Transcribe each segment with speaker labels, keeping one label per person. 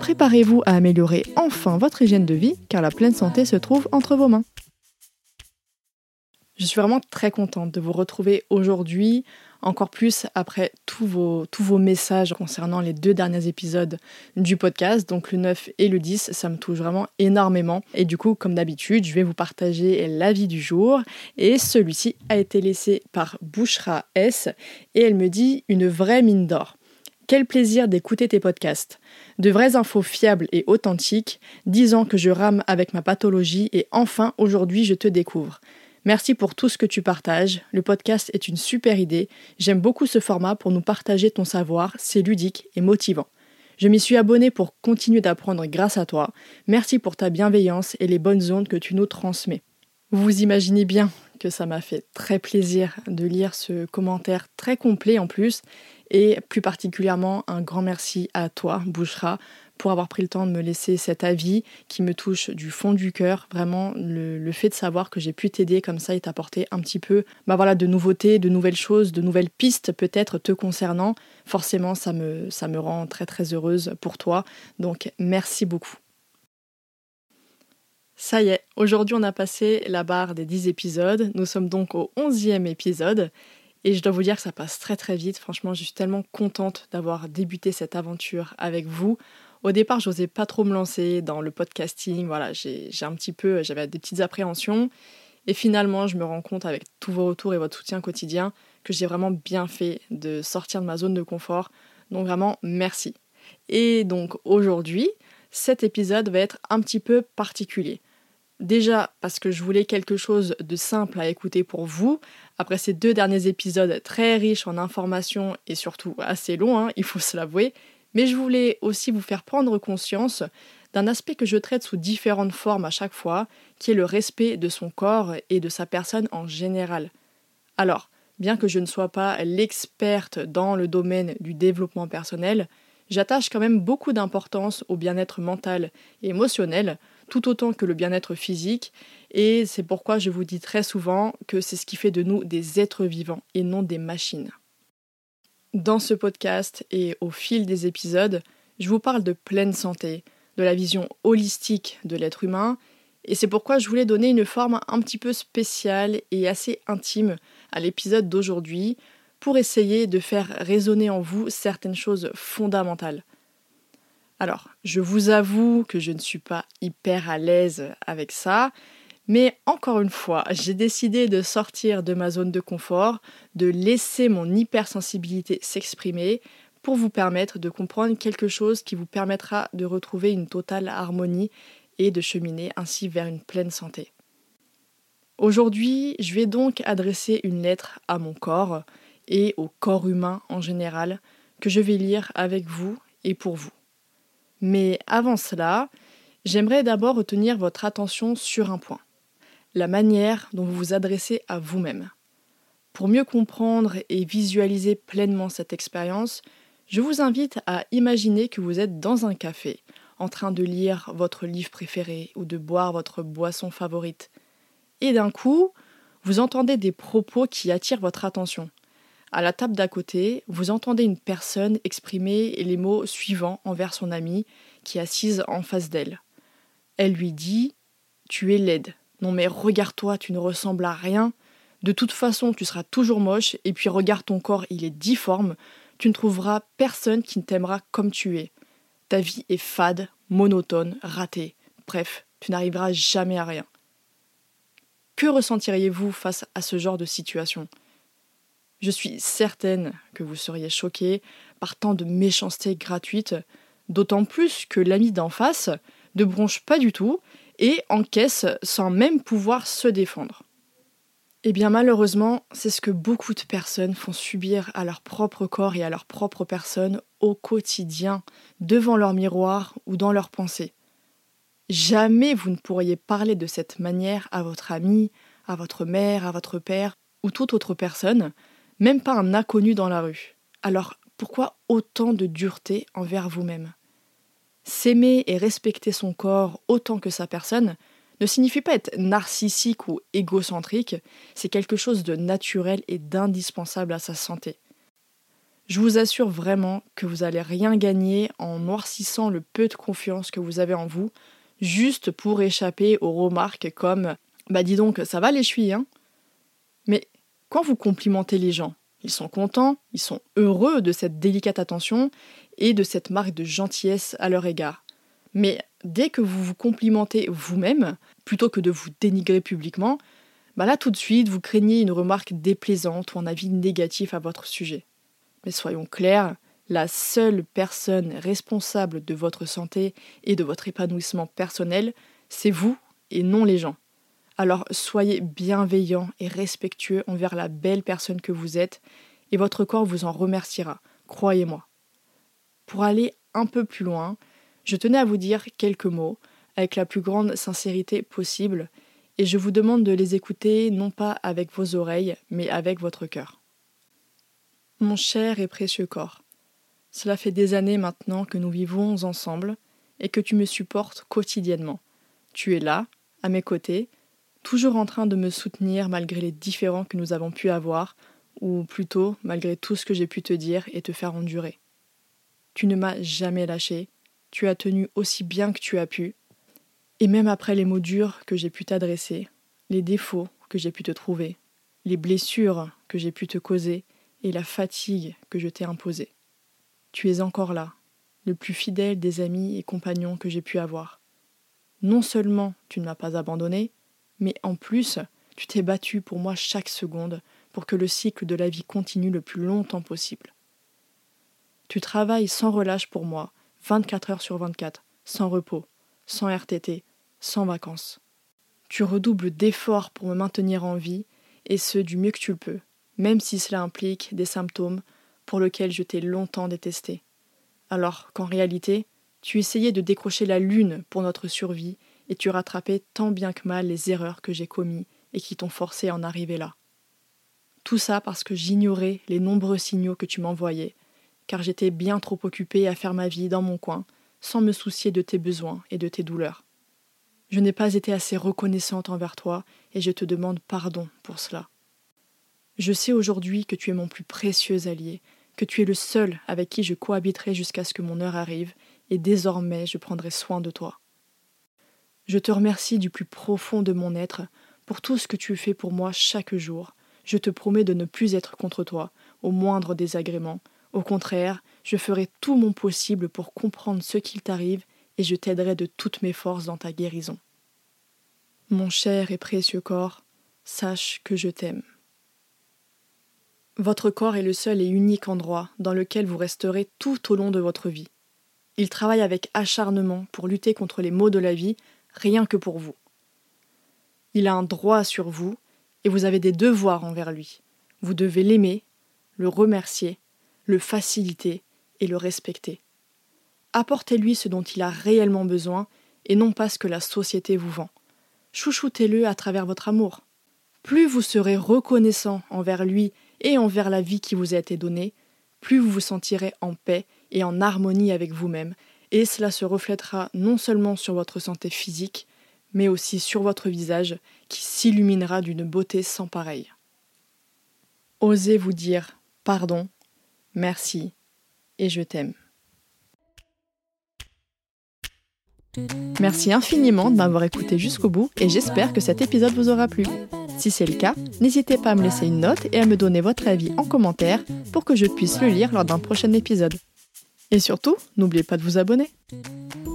Speaker 1: Préparez-vous à améliorer enfin votre hygiène de vie car la pleine santé se trouve entre vos mains. Je suis vraiment très contente de vous retrouver aujourd'hui, encore plus après tous vos, messages concernant les deux derniers épisodes du podcast, donc le 9 et le 10, ça me touche vraiment énormément. Et du coup, comme d'habitude, je vais vous partager l'avis du jour. Et celui-ci a été laissé par Bouchra S, et elle me dit une vraie mine d'or. Quel plaisir d'écouter tes podcasts. De vraies infos fiables et authentiques, disant que je rame avec ma pathologie et enfin aujourd'hui je te découvre. Merci pour tout ce que tu partages. Le podcast est une super idée. J'aime beaucoup ce format pour nous partager ton savoir. C'est ludique et motivant. Je m'y suis abonnée pour continuer d'apprendre grâce à toi. Merci pour ta bienveillance et les bonnes ondes que tu nous transmets. Vous imaginez bien que ça m'a fait très plaisir de lire ce commentaire très complet en plus. Et plus particulièrement, un grand merci à toi, Bouchra, pour avoir pris le temps de me laisser cet avis qui me touche du fond du cœur. Vraiment, le, fait de savoir que j'ai pu t'aider comme ça et t'apporter un petit peu bah voilà, de nouveautés, de nouvelles choses, de nouvelles pistes peut-être te concernant, forcément, ça me, ça me rend très très heureuse pour toi. Donc, merci beaucoup. Ça y est, aujourd'hui on a passé la barre des 10 épisodes. Nous sommes donc au 11e épisode. Et je dois vous dire que ça passe très très vite. Franchement, je suis tellement contente d'avoir débuté cette aventure avec vous. Au départ, je n'osais pas trop me lancer dans le podcasting. Voilà, j'ai un petit peu, j'avais des petites appréhensions. Et finalement, je me rends compte avec tous vos retours et votre soutien quotidien que j'ai vraiment bien fait de sortir de ma zone de confort. Donc vraiment, merci. Et donc aujourd'hui, cet épisode va être un petit peu particulier. Déjà parce que je voulais quelque chose de simple à écouter pour vous. Après ces deux derniers épisodes très riches en informations et surtout assez longs, hein, il faut se l'avouer, mais je voulais aussi vous faire prendre conscience d'un aspect que je traite sous différentes formes à chaque fois, qui est le respect de son corps et de sa personne en général. Alors, bien que je ne sois pas l'experte dans le domaine du développement personnel, j'attache quand même beaucoup d'importance au bien-être mental et émotionnel, tout autant que le bien-être physique, et c'est pourquoi je vous dis très souvent que c'est ce qui fait de nous des êtres vivants et non des machines. Dans ce podcast et au fil des épisodes, je vous parle de pleine santé, de la vision holistique de l'être humain, et c'est pourquoi je voulais donner une forme un petit peu spéciale et assez intime à l'épisode d'aujourd'hui pour essayer de faire résonner en vous certaines choses fondamentales. Alors, je vous avoue que je ne suis pas hyper à l'aise avec ça, mais encore une fois, j'ai décidé de sortir de ma zone de confort, de laisser mon hypersensibilité s'exprimer pour vous permettre de comprendre quelque chose qui vous permettra de retrouver une totale harmonie et de cheminer ainsi vers une pleine santé. Aujourd'hui, je vais donc adresser une lettre à mon corps et au corps humain en général que je vais lire avec vous et pour vous. Mais avant cela, j'aimerais d'abord retenir votre attention sur un point la manière dont vous vous adressez à vous-même. Pour mieux comprendre et visualiser pleinement cette expérience, je vous invite à imaginer que vous êtes dans un café, en train de lire votre livre préféré ou de boire votre boisson favorite. Et d'un coup, vous entendez des propos qui attirent votre attention. À la table d'à côté, vous entendez une personne exprimer les mots suivants envers son amie qui est assise en face d'elle. Elle lui dit Tu es laide. Non mais regarde-toi, tu ne ressembles à rien. De toute façon, tu seras toujours moche, et puis regarde ton corps, il est difforme. Tu ne trouveras personne qui ne t'aimera comme tu es. Ta vie est fade, monotone, ratée. Bref, tu n'arriveras jamais à rien. Que ressentiriez-vous face à ce genre de situation? Je suis certaine que vous seriez choqué par tant de méchanceté gratuite, d'autant plus que l'ami d'en face ne bronche pas du tout et encaisse sans même pouvoir se défendre. Eh bien malheureusement, c'est ce que beaucoup de personnes font subir à leur propre corps et à leur propre personne au quotidien, devant leur miroir ou dans leurs pensées. Jamais vous ne pourriez parler de cette manière à votre ami, à votre mère, à votre père ou toute autre personne, même pas un inconnu dans la rue. Alors pourquoi autant de dureté envers vous-même? S'aimer et respecter son corps autant que sa personne, ne signifie pas être narcissique ou égocentrique, c'est quelque chose de naturel et d'indispensable à sa santé. Je vous assure vraiment que vous n'allez rien gagner en noircissant le peu de confiance que vous avez en vous, juste pour échapper aux remarques comme Bah dis donc, ça va les chevilles, hein? Quand vous complimentez les gens, ils sont contents, ils sont heureux de cette délicate attention et de cette marque de gentillesse à leur égard. Mais dès que vous vous complimentez vous-même, plutôt que de vous dénigrer publiquement, bah là tout de suite vous craignez une remarque déplaisante ou un avis négatif à votre sujet. Mais soyons clairs, la seule personne responsable de votre santé et de votre épanouissement personnel, c'est vous et non les gens. Alors soyez bienveillant et respectueux envers la belle personne que vous êtes, et votre corps vous en remerciera, croyez-moi. Pour aller un peu plus loin, je tenais à vous dire quelques mots avec la plus grande sincérité possible, et je vous demande de les écouter non pas avec vos oreilles, mais avec votre cœur. Mon cher et précieux corps, cela fait des années maintenant que nous vivons ensemble et que tu me supportes quotidiennement. Tu es là, à mes côtés, toujours en train de me soutenir malgré les différends que nous avons pu avoir, ou plutôt malgré tout ce que j'ai pu te dire et te faire endurer. Tu ne m'as jamais lâché, tu as tenu aussi bien que tu as pu, et même après les mots durs que j'ai pu t'adresser, les défauts que j'ai pu te trouver, les blessures que j'ai pu te causer et la fatigue que je t'ai imposée. Tu es encore là, le plus fidèle des amis et compagnons que j'ai pu avoir. Non seulement tu ne m'as pas abandonné, mais en plus tu t'es battu pour moi chaque seconde pour que le cycle de la vie continue le plus longtemps possible. Tu travailles sans relâche pour moi, 24 heures sur 24, sans repos, sans RTT, sans vacances. Tu redoubles d'efforts pour me maintenir en vie, et ce du mieux que tu le peux, même si cela implique des symptômes pour lesquels je t'ai longtemps détesté. Alors qu'en réalité, tu essayais de décrocher la lune pour notre survie, et tu rattrapais tant bien que mal les erreurs que j'ai commises et qui t'ont forcé à en arriver là. Tout ça parce que j'ignorais les nombreux signaux que tu m'envoyais, car j'étais bien trop occupée à faire ma vie dans mon coin, sans me soucier de tes besoins et de tes douleurs. Je n'ai pas été assez reconnaissante envers toi, et je te demande pardon pour cela. Je sais aujourd'hui que tu es mon plus précieux allié, que tu es le seul avec qui je cohabiterai jusqu'à ce que mon heure arrive, et désormais je prendrai soin de toi. Je te remercie du plus profond de mon être pour tout ce que tu fais pour moi chaque jour. Je te promets de ne plus être contre toi, au moindre désagrément, au contraire, je ferai tout mon possible pour comprendre ce qu'il t'arrive et je t'aiderai de toutes mes forces dans ta guérison. Mon cher et précieux corps, sache que je t'aime. Votre corps est le seul et unique endroit dans lequel vous resterez tout au long de votre vie. Il travaille avec acharnement pour lutter contre les maux de la vie, rien que pour vous. Il a un droit sur vous, et vous avez des devoirs envers lui. Vous devez l'aimer, le remercier le faciliter et le respecter. Apportez-lui ce dont il a réellement besoin et non pas ce que la société vous vend. Chouchoutez-le à travers votre amour. Plus vous serez reconnaissant envers lui et envers la vie qui vous a été donnée, plus vous vous sentirez en paix et en harmonie avec vous-même, et cela se reflètera non seulement sur votre santé physique, mais aussi sur votre visage qui s'illuminera d'une beauté sans pareille. Osez vous dire pardon Merci et je t'aime. Merci infiniment de m'avoir écouté jusqu'au bout et j'espère que cet épisode vous aura plu. Si c'est le cas, n'hésitez pas à me laisser une note et à me donner votre avis en commentaire pour que je puisse le lire lors d'un prochain épisode. Et surtout, n'oubliez pas de vous abonner.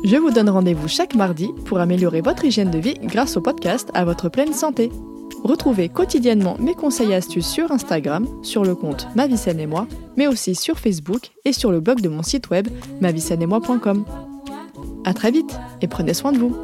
Speaker 1: Je vous donne rendez-vous chaque mardi pour améliorer votre hygiène de vie grâce au podcast à votre pleine santé. Retrouvez quotidiennement mes conseils et astuces sur Instagram, sur le compte Ma et moi, mais aussi sur Facebook et sur le blog de mon site web moi.com. À très vite et prenez soin de vous.